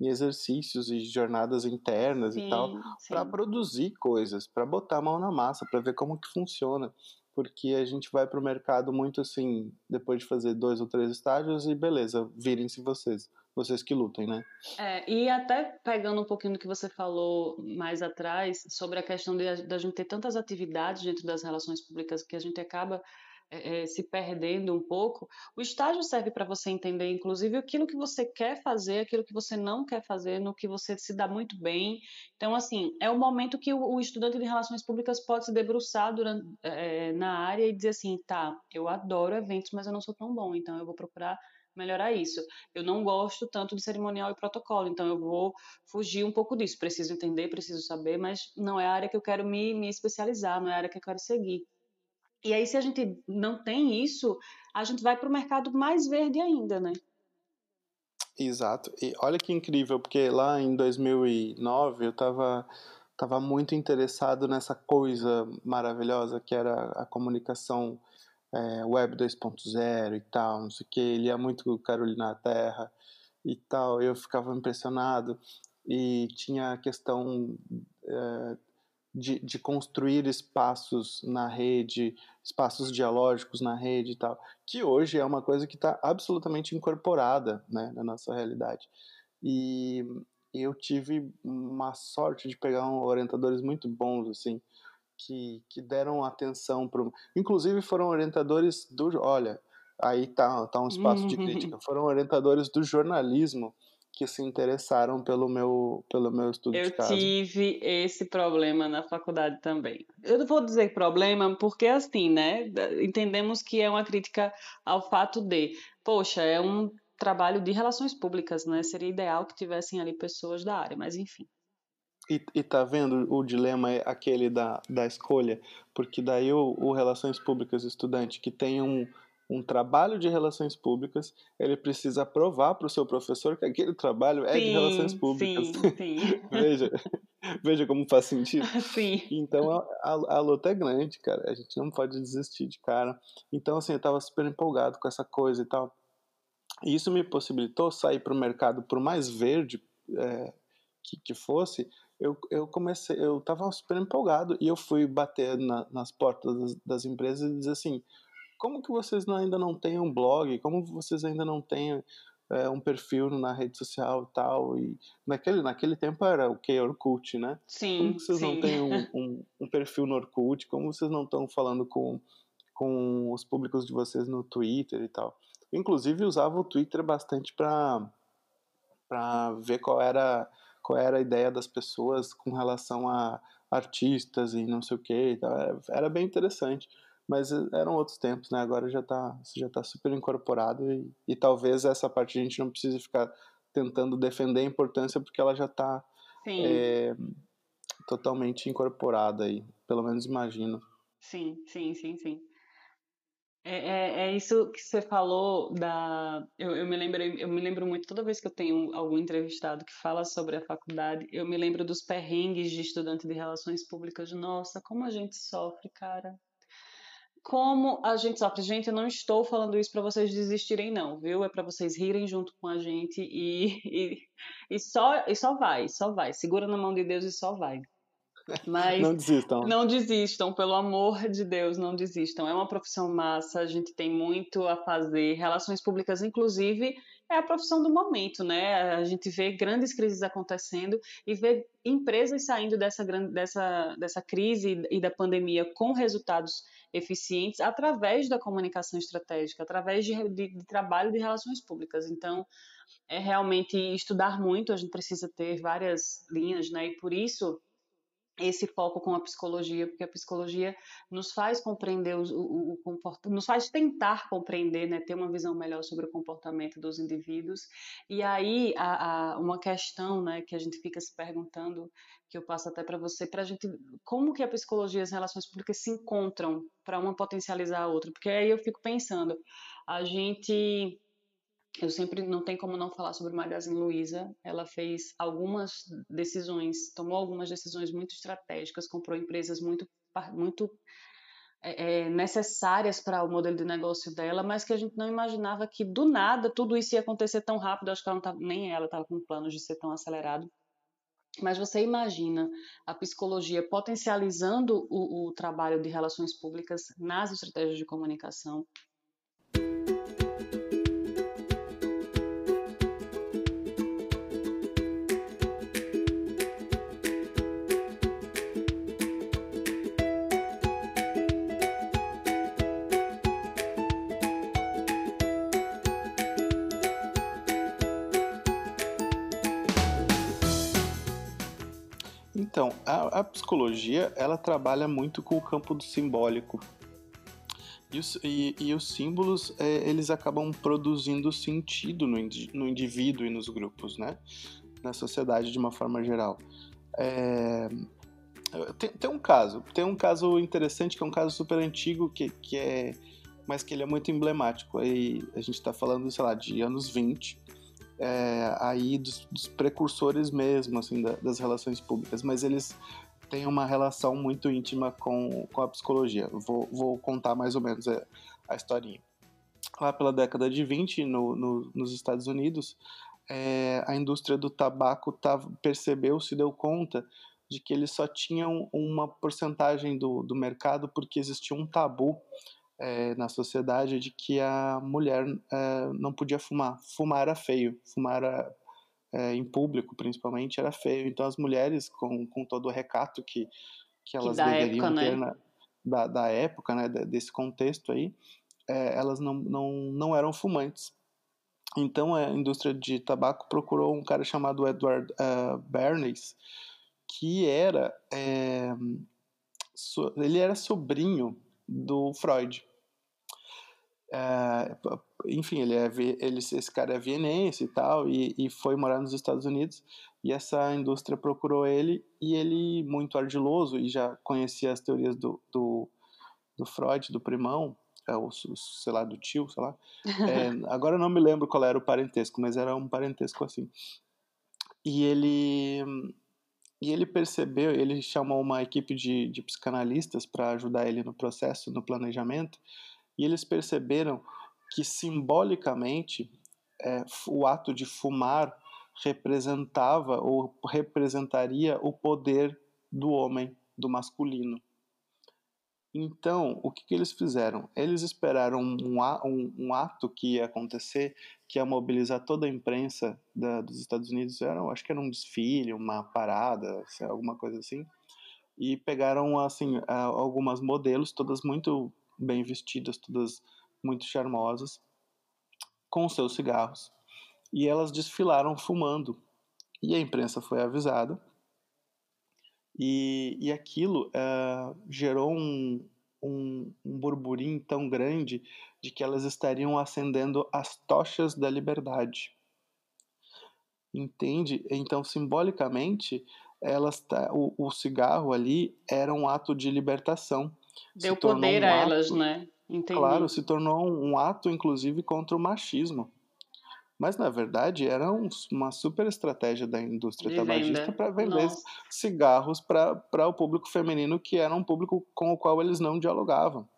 em exercícios e jornadas internas sim, e tal, para produzir coisas, para botar a mão na massa, para ver como que funciona porque a gente vai para o mercado muito assim, depois de fazer dois ou três estágios e beleza, virem-se vocês, vocês que lutem, né? É, e até pegando um pouquinho do que você falou mais atrás sobre a questão de, de a gente ter tantas atividades dentro das relações públicas que a gente acaba é, se perdendo um pouco, o estágio serve para você entender, inclusive, aquilo que você quer fazer, aquilo que você não quer fazer, no que você se dá muito bem. Então, assim, é o momento que o, o estudante de relações públicas pode se debruçar durante, é, na área e dizer assim, tá, eu adoro eventos, mas eu não sou tão bom, então eu vou procurar melhorar isso. Eu não gosto tanto de cerimonial e protocolo, então eu vou fugir um pouco disso. Preciso entender, preciso saber, mas não é a área que eu quero me, me especializar, não é a área que eu quero seguir. E aí, se a gente não tem isso, a gente vai para o mercado mais verde ainda, né? Exato. E olha que incrível, porque lá em 2009 eu estava tava muito interessado nessa coisa maravilhosa que era a comunicação é, web 2.0 e tal, não sei o que. Ele ia muito Carolina Terra e tal. Eu ficava impressionado e tinha a questão é, de, de construir espaços na rede, espaços dialógicos na rede e tal, que hoje é uma coisa que está absolutamente incorporada né, na nossa realidade. E eu tive uma sorte de pegar um, orientadores muito bons, assim, que, que deram atenção para. Inclusive foram orientadores do. Olha, aí tá, tá um espaço de crítica. Foram orientadores do jornalismo que se interessaram pelo meu, pelo meu estudo eu de caso. Eu tive esse problema na faculdade também. Eu não vou dizer problema porque, assim, né, entendemos que é uma crítica ao fato de, poxa, é um trabalho de relações públicas, né, seria ideal que tivessem ali pessoas da área, mas enfim. E, e tá vendo o dilema é aquele da, da escolha? Porque daí o, o Relações Públicas estudante que tem um, um trabalho de relações públicas, ele precisa provar para o seu professor que aquele trabalho é sim, de relações públicas. Sim, <laughs> sim. veja, veja como faz sentido. <laughs> Sim. Então a, a, a, luta é grande, cara. A gente não pode desistir de cara. Então, assim, eu estava super empolgado com essa coisa e tal. E isso me possibilitou sair para o mercado, por mais verde é, que, que fosse, eu, eu comecei, eu estava super empolgado e eu fui bater na, nas portas das, das empresas e dizer assim, como que vocês ainda não têm um blog? Como vocês ainda não têm é, um perfil na rede social e tal? E naquele, naquele tempo era o que? Orkut, né? Sim, Como que vocês sim. não têm um, <laughs> um, um, perfil no Orkut? Como vocês não estão falando com, com os públicos de vocês no Twitter e tal? Inclusive usava o Twitter bastante para para ver qual era qual era a ideia das pessoas com relação a artistas e não sei o que. Era, era bem interessante. Mas eh, eram outros tempos, né? Agora já está já tá super incorporado e, e talvez essa parte a gente não precise ficar tentando defender a importância porque ela já está é, totalmente incorporada aí, pelo menos imagino. Sim, sim, sim, sim. É, é, é, isso que você falou da. Eu, eu me lembro, eu me lembro muito toda vez que eu tenho algum entrevistado que fala sobre a faculdade, eu me lembro dos perrengues de estudante de relações públicas. Nossa, como a gente sofre, cara como a gente sofre. Gente, eu não estou falando isso para vocês desistirem, não, viu? É para vocês rirem junto com a gente e, e, e, só, e só vai, só vai. Segura na mão de Deus e só vai. Mas não desistam. Não desistam, pelo amor de Deus, não desistam. É uma profissão massa, a gente tem muito a fazer. Relações públicas, inclusive, é a profissão do momento, né? A gente vê grandes crises acontecendo e vê empresas saindo dessa, dessa, dessa crise e da pandemia com resultados eficientes através da comunicação estratégica, através de, de, de trabalho de relações públicas. Então, é realmente estudar muito, a gente precisa ter várias linhas, né? E por isso esse foco com a psicologia, porque a psicologia nos faz compreender o, o, o comportamento, nos faz tentar compreender, né, ter uma visão melhor sobre o comportamento dos indivíduos. E aí, a, a, uma questão, né, que a gente fica se perguntando, que eu passo até para você, para a gente, como que a psicologia e as relações públicas se encontram para uma potencializar a outra? Porque aí eu fico pensando, a gente eu sempre não tem como não falar sobre Magazine Luiza. Ela fez algumas decisões, tomou algumas decisões muito estratégicas, comprou empresas muito, muito é, é necessárias para o modelo de negócio dela, mas que a gente não imaginava que do nada tudo isso ia acontecer tão rápido. Acho que ela não tava, nem ela estava com planos de ser tão acelerado. Mas você imagina a psicologia potencializando o, o trabalho de relações públicas nas estratégias de comunicação, Então, a, a, psicologia ela trabalha muito com o campo do simbólico. E os, e, e os símbolos, é, eles acabam produzindo sentido no, no indivíduo e nos grupos, né? Na sociedade de uma forma geral. É, tem, tem, um caso, tem um caso interessante que é um caso super antigo que, que é, mas que ele é muito emblemático. Aí a gente está falando, sei lá, de anos 20, é, aí dos, dos, precursores mesmo, assim, da, das relações públicas, mas eles têm uma relação muito íntima com, com a psicologia. Vou, vou contar mais ou menos a, a historinha. Lá pela década de 20, no, no, nos Estados Unidos, é, a indústria do tabaco tava, percebeu, se deu conta de que eles só tinham uma porcentagem do, do mercado porque existia um tabu é, na sociedade de que a mulher é, não podia fumar. Fumar era feio, fumar era, é, em público, principalmente, era feio. Então as mulheres, com, com todo o recato que, que elas que deveriam época, ter né? na, da, da época, né, desse contexto aí, elas não, não, não eram fumantes. Então a indústria de tabaco procurou um cara chamado Edward uh, Bernays, que era so, ele era sobrinho do Freud. É, enfim, ele é, ele, esse cara é vienense e tal, e, e, foi morar nos Estados Unidos, e essa indústria procurou ele, e ele, muito ardiloso, e já conhecia as teorias do, do, do Freud, do primão, é, ou sei lá, do tio, sei lá. É, <laughs> agora eu não me lembro qual era o parentesco, mas era um parentesco assim. E ele e ele percebeu, ele chamou uma equipe de, de psicanalistas para ajudar ele no processo, no planejamento, e eles perceberam que simbolicamente é, o ato de fumar representava ou representaria o poder do homem, do masculino. Então, o que, que eles fizeram? Eles esperaram um, um, um, ato que ia acontecer, que ia mobilizar toda a imprensa da, dos Estados Unidos. Era, acho que era um desfile, uma parada, alguma coisa assim. E pegaram assim algumas modelos, todas muito bem vestidas, todas muito charmosas, com seus cigarros, e elas desfilaram fumando. E a imprensa foi avisada, e, e aquilo uh, gerou um, um, um burburinho tão grande de que elas estariam acendendo as tochas da liberdade. Entende? Então, simbolicamente, elas o, o cigarro ali era um ato de libertação Deu poder um a ato, elas, né? Entendi. Claro, se tornou um ato, inclusive, contra o machismo. Mas, na verdade, era um, uma super estratégia da indústria De tabagista para vender Nossa. cigarros para o público feminino, que era um público com o qual eles não dialogavam.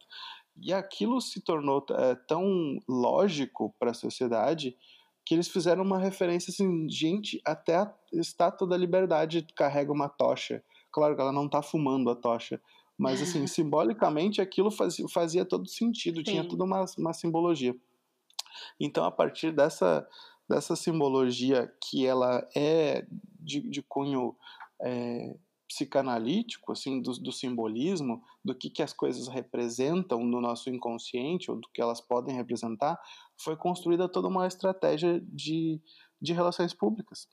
E aquilo se tornou é, tão lógico para a sociedade que eles fizeram uma referência assim, gente, até a Estátua da Liberdade carrega uma tocha. Claro que ela não está fumando a tocha, mas assim, simbolicamente aquilo fazia, fazia todo sentido, Sim. tinha toda uma, uma simbologia. Então, a partir dessa, dessa simbologia que ela é de, de cunho é, psicanalítico, assim, do, do, simbolismo, do que, que as coisas representam no nosso inconsciente, ou do que elas podem representar, foi construída toda uma estratégia de, de relações públicas.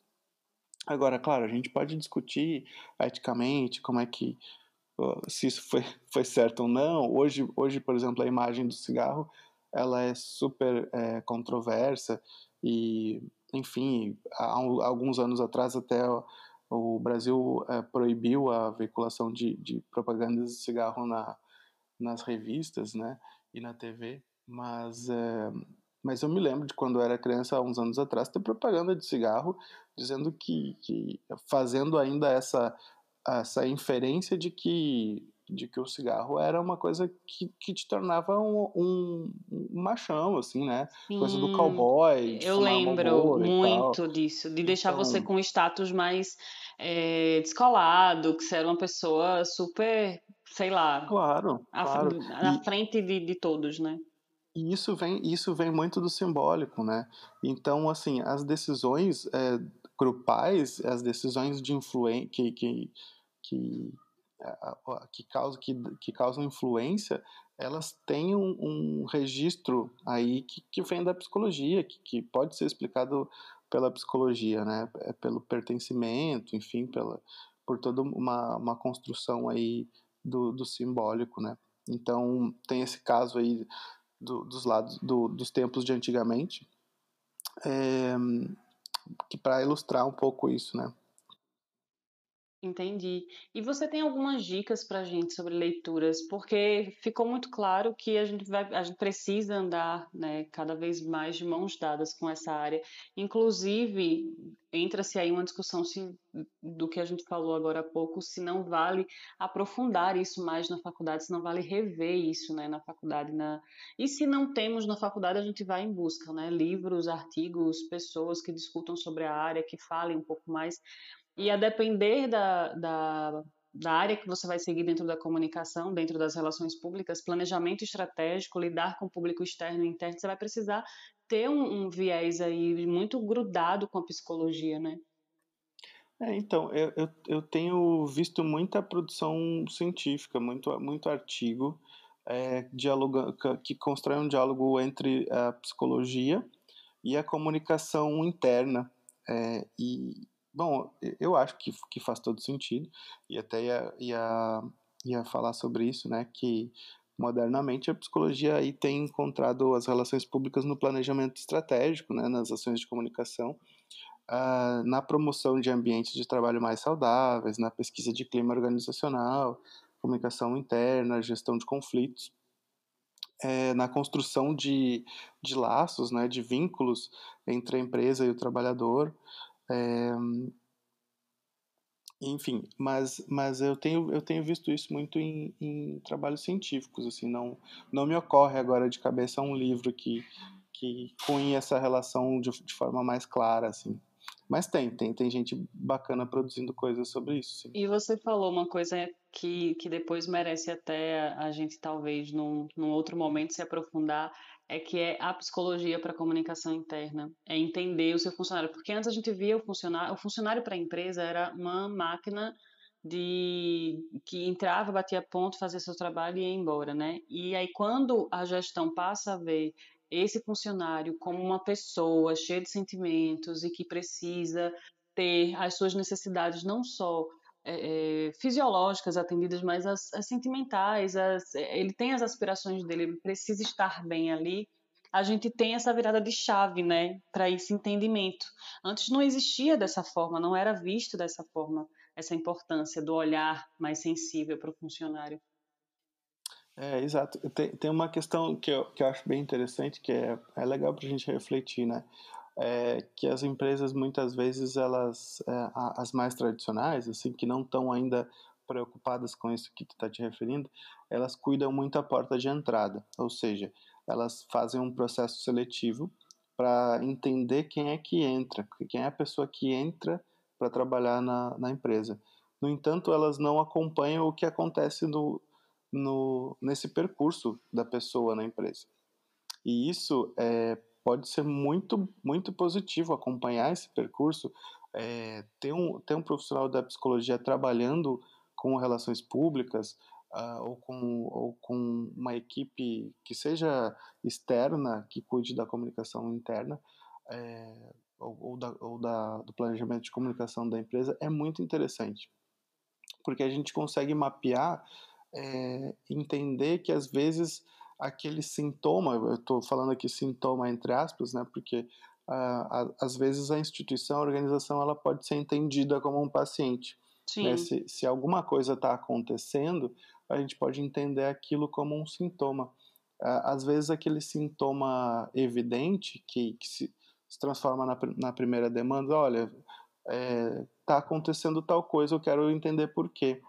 Agora, claro, a gente pode discutir eticamente como é que se isso foi, <laughs> foi certo ou não. Hoje, hoje, por exemplo, a imagem do cigarro ela é super é, controversa e, enfim, há, alguns anos atrás até o Brasil é, proibiu a veiculação de, de propagandas de cigarro na, nas revistas, né, e na TV, mas é, mas eu me lembro de quando eu era criança, há uns anos atrás, ter propaganda de cigarro dizendo que, que fazendo ainda essa essa inferência de que de que o cigarro era uma coisa que, que te tornava um, um, um machão, assim, né? Sim, coisa do cowboy. eu lembro muito disso, de deixar então, você com um status mais é, descolado, que você era uma pessoa super, sei lá. Claro. À, claro. na e, frente de, de todos, né? E isso vem, isso vem muito do simbólico, né? Então, assim, as decisões é, grupais, as decisões de influência que, que, que, que, causam, que, que causam influência, elas têm um, um registro aí que, que vem da psicologia, que, que pode ser explicado pela psicologia, né? É pelo pertencimento, enfim, pela, por toda uma, uma construção aí do, do simbólico, né? Então, tem esse caso aí do, dos lados do, dos tempos de antigamente, é, que para ilustrar um pouco isso, né? Entendi. E você tem algumas dicas para a gente sobre leituras? Porque ficou muito claro que a gente vai, a gente precisa andar, né, cada vez mais de mãos dadas com essa área. Inclusive, entra-se aí uma discussão se, do que a gente falou agora há pouco, se não vale aprofundar isso mais na faculdade, se não vale rever isso, né, na faculdade. Na... E se não temos na faculdade, a gente vai em busca, né, livros, artigos, pessoas que discutam sobre a área, que falem um pouco mais. E a depender da, da, da área que você vai seguir dentro da comunicação, dentro das relações públicas, planejamento estratégico, lidar com o público externo e interno, você vai precisar ter um, um viés aí muito grudado com a psicologia, né? É, então, eu, eu, eu, tenho visto muita produção científica, muito, muito artigo é, que constrói um diálogo entre a psicologia e a comunicação interna. É, e, Bom, eu acho que, que faz todo sentido, e até ia, ia, ia falar sobre isso, né, que modernamente a psicologia aí tem encontrado as relações públicas no planejamento estratégico, né, nas ações de comunicação, uh, na promoção de ambientes de trabalho mais saudáveis, na pesquisa de clima organizacional, comunicação interna, gestão de conflitos, é, na construção de, de laços, né, de vínculos entre a empresa e o trabalhador, é, enfim, mas, mas eu, tenho, eu tenho visto isso muito em, em, trabalhos científicos, assim, não, não me ocorre agora de cabeça um livro que, que cunhe essa relação de, de forma mais clara, assim. Mas tem, tem, tem gente bacana produzindo coisas sobre isso. Sim. E você falou uma coisa que, que depois merece até a gente, talvez, num, num outro momento, se aprofundar, é que é a psicologia para a comunicação interna, é entender o seu funcionário, porque antes a gente via o funcionário, o funcionário para a empresa era uma máquina de que entrava, batia ponto, fazia seu trabalho e ia embora, né? E aí quando a gestão passa a ver esse funcionário como uma pessoa cheia de sentimentos e que precisa ter as suas necessidades não só é, fisiológicas atendidas, mas as, as sentimentais, as, ele tem as aspirações dele, ele precisa estar bem ali. A gente tem essa virada de chave, né, para esse entendimento. Antes não existia dessa forma, não era visto dessa forma essa importância do olhar mais sensível para o funcionário. É, exato. Tem, tem uma questão que eu, que eu acho bem interessante, que é, é legal para a gente refletir, né? É, que as empresas muitas vezes elas é, as mais tradicionais assim que não estão ainda preocupadas com isso que tu está te referindo, elas cuidam muito a porta de entrada, ou seja, elas fazem um processo seletivo para entender quem é que entra, quem é a pessoa que entra para trabalhar na, na empresa. No entanto, elas não acompanham o que acontece no, no, nesse percurso da pessoa na empresa. E isso é, pode ser muito, muito positivo acompanhar esse percurso, é, ter, um, ter um profissional da psicologia trabalhando com relações públicas, uh, ou, com, ou com uma equipe que seja externa, que cuide da comunicação interna, é, ou, ou, da, ou da, do planejamento de comunicação da empresa, é muito interessante. Porque a gente consegue mapear, é, entender que às vezes aquele sintoma, eu estou falando aqui sintoma entre aspas, né, porque uh, às vezes a instituição, a organização, ela pode ser entendida como um paciente. Né? Se, se alguma coisa está acontecendo, a gente pode entender aquilo como um sintoma. Às vezes, aquele sintoma evidente que, que se, se, transforma na, na, primeira demanda, olha, está é, tá acontecendo tal coisa, eu quero entender por quê.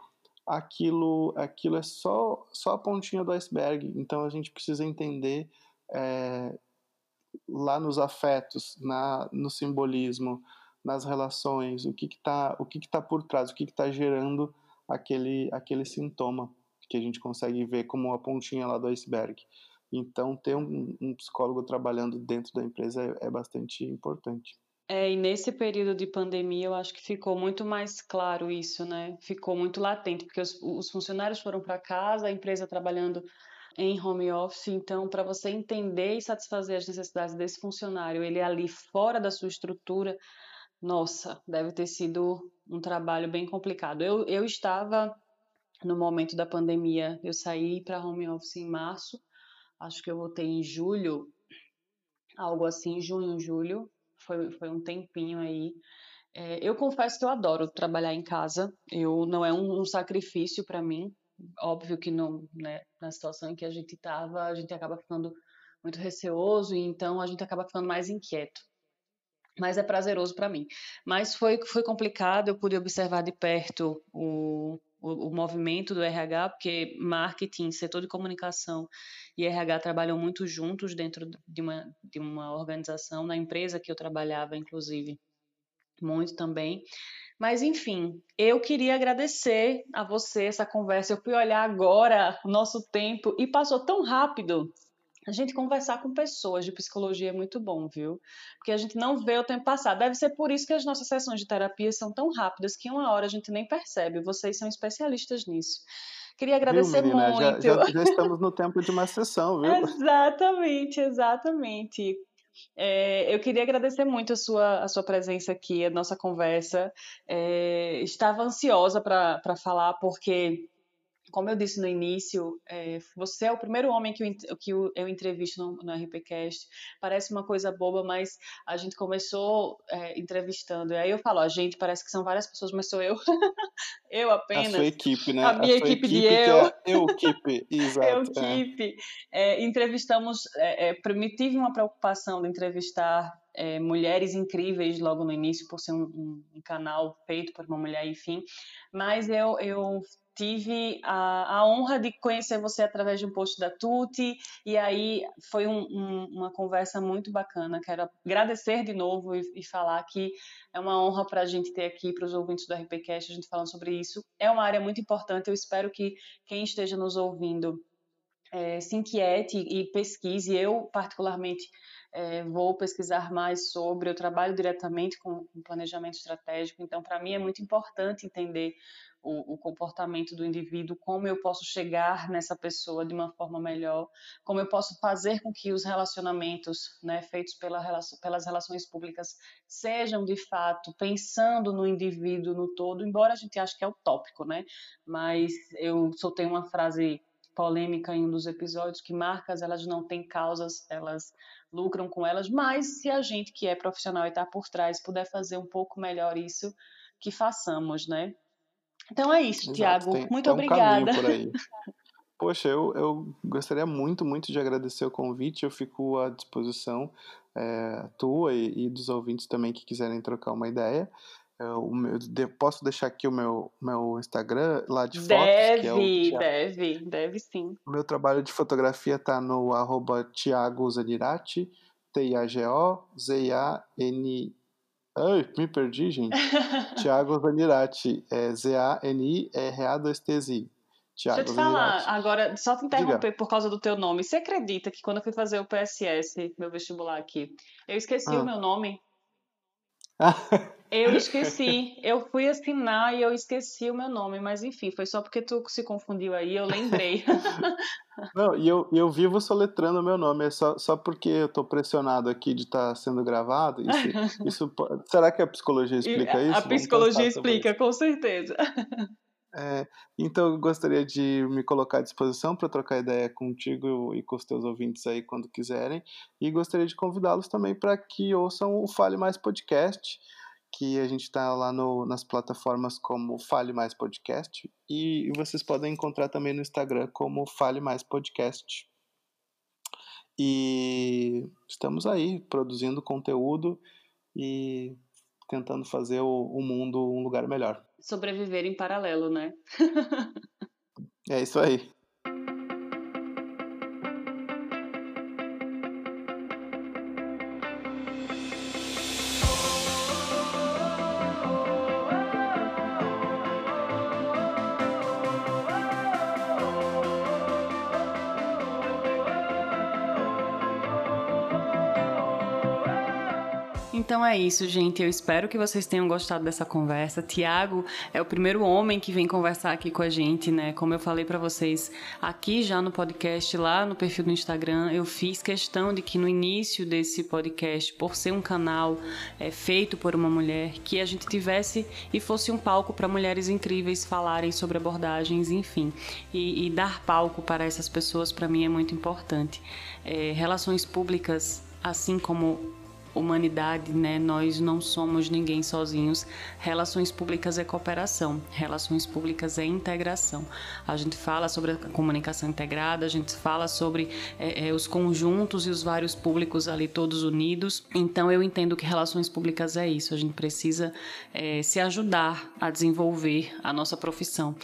Aquilo, aquilo é só, só a pontinha do iceberg, então a gente precisa entender é, lá nos afetos, na, no simbolismo, nas relações, o que está o que que tá por trás, o que está gerando aquele, aquele sintoma que a gente consegue ver como a pontinha lá do iceberg. Então, ter um, um psicólogo trabalhando dentro da empresa é, é bastante importante. É, e nesse período de pandemia, eu acho que ficou muito mais claro isso, né? Ficou muito latente, porque os, os funcionários foram para casa, a empresa trabalhando em home office, então, para você entender e satisfazer as necessidades desse funcionário, ele ali fora da sua estrutura, nossa, deve ter sido um trabalho bem complicado. Eu, eu estava no momento da pandemia, eu saí para home office em março, acho que eu voltei em julho, algo assim, junho, julho, foi, foi um tempinho aí. É, eu confesso que eu adoro trabalhar em casa, eu não é um, um sacrifício para mim, óbvio que não, né, na situação em que a gente estava, a gente acaba ficando muito receoso e então a gente acaba ficando mais inquieto. Mas é prazeroso para mim. Mas foi foi complicado, eu pude observar de perto o, o, o, movimento do RH, porque marketing, setor de comunicação e RH trabalham muito juntos dentro de uma, de uma organização, na empresa que eu trabalhava, inclusive, muito também. Mas, enfim, eu queria agradecer a você essa conversa. Eu fui olhar agora o nosso tempo e passou tão rápido a gente conversar com pessoas de psicologia é muito bom, viu? Porque a gente não vê o tempo passar. Deve ser por isso que as nossas sessões de terapia são tão rápidas que uma hora a gente nem percebe. Vocês são especialistas nisso. Queria agradecer viu, muito. Já, já, já, estamos no tempo de uma sessão, viu? exatamente, exatamente. É, eu queria agradecer muito a sua, a sua presença aqui, a nossa conversa. É, estava ansiosa para falar, porque como eu disse no início, é, você é o primeiro homem que eu, que eu entrevisto no, no RPCast. Parece uma coisa boba, mas a gente começou é, entrevistando. E aí eu falo, a gente parece que são várias pessoas, mas sou eu. <laughs> eu apenas. A sua equipe, né? A minha a equipe, equipe, de eu. É eu equipe, <laughs> exato. eu equipe. É. entrevistamos, é, me tive uma preocupação de entrevistar é, mulheres incríveis logo no início, por ser um, um, um, canal feito por uma mulher, enfim. Mas eu, eu tive a, a, honra de conhecer você através de um post da Tuti, e aí foi um, um, uma conversa muito bacana. Quero agradecer de novo e, e falar que é uma honra para a gente ter aqui, para os ouvintes do RPCast, a gente falando sobre isso. É uma área muito importante, eu espero que quem esteja nos ouvindo é, se inquiete e pesquise. Eu, particularmente, é, vou pesquisar mais sobre, eu trabalho diretamente com, planejamento estratégico, então, para mim, é muito importante entender o, o, comportamento do indivíduo, como eu posso chegar nessa pessoa de uma forma melhor, como eu posso fazer com que os relacionamentos né, feitos pela, pelas relações públicas sejam de fato pensando no indivíduo no todo, embora a gente ache que é utópico, né? Mas eu soltei uma frase polêmica em um dos episódios que marcas elas não têm causas, elas lucram com elas, mas se a gente que é profissional e está por trás puder fazer um pouco melhor isso, que façamos, né? Então é isso, Tiago. Muito um obrigada. Aí. <laughs> Poxa, eu, eu gostaria muito, muito de agradecer o convite. Eu fico à disposição é, tua e, e, dos ouvintes também que quiserem trocar uma ideia. O meu, posso deixar aqui o meu, meu Instagram lá de fotos? Deve, é o, deve, deve sim. O meu trabalho de fotografia tá no arroba Thiago Zanirati, T-I-A-G-O-Z-A-N... Ai, me perdi, gente. <laughs> Thiago Zanirati, é Z-A-N-I-R-A-2-T-Z. Deixa eu te falar, agora, só te interromper Diga. por causa do teu nome. Você acredita que quando eu fui fazer o PSS, meu vestibular aqui, eu esqueci ah. o meu nome? Eu esqueci. Eu fui assinar e eu esqueci o meu nome, mas enfim, foi só porque tu se confundiu aí, eu lembrei. <laughs> Não, e eu, eu vivo soletrando o meu nome, é só, só porque eu tô pressionado aqui de estar tá sendo gravado. Isso, <laughs> isso, será que a psicologia explica isso? A psicologia explica, com certeza. É, então eu gostaria de me colocar à disposição para trocar ideia contigo e com os teus ouvintes aí quando quiserem. E gostaria de convidá-los também para que ouçam o Fale Mais Podcast, que a gente está lá no, nas plataformas como Fale Mais Podcast. E, e vocês podem encontrar também no Instagram como Fale Mais Podcast. E estamos aí produzindo conteúdo e tentando fazer o, o mundo um lugar melhor sobreviver em paralelo, né? <laughs> é isso aí. É isso, gente. Eu espero que vocês tenham gostado dessa conversa. Tiago é o primeiro homem que vem conversar aqui com a gente, né? Como eu falei para vocês aqui já no podcast, lá no perfil do Instagram, eu fiz questão de que no início desse podcast, por ser um canal é, feito por uma mulher, que a gente tivesse e fosse um palco para mulheres incríveis falarem sobre abordagens, enfim, e, e dar palco para essas pessoas para mim é muito importante. É, relações públicas, assim como humanidade, né? Nós não somos ninguém sozinhos. Relações públicas é cooperação, relações públicas é integração. A gente fala sobre a comunicação integrada, a gente fala sobre é, é, os conjuntos e os vários públicos ali todos unidos. Então eu entendo que relações públicas é isso. A gente precisa é, se ajudar a desenvolver a nossa profissão.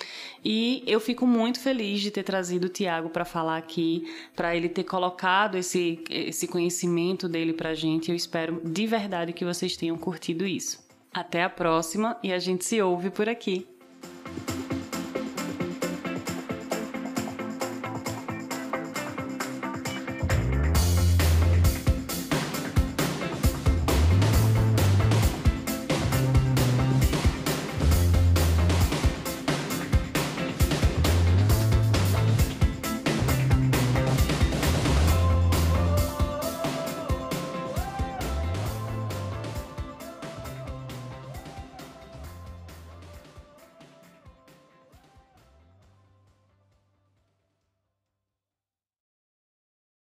E eu fico muito feliz de ter trazido o Tiago para falar aqui, para ele ter colocado esse, esse conhecimento dele para gente. Eu espero espero de verdade que vocês tenham curtido isso. Até a próxima e a gente se ouve por aqui.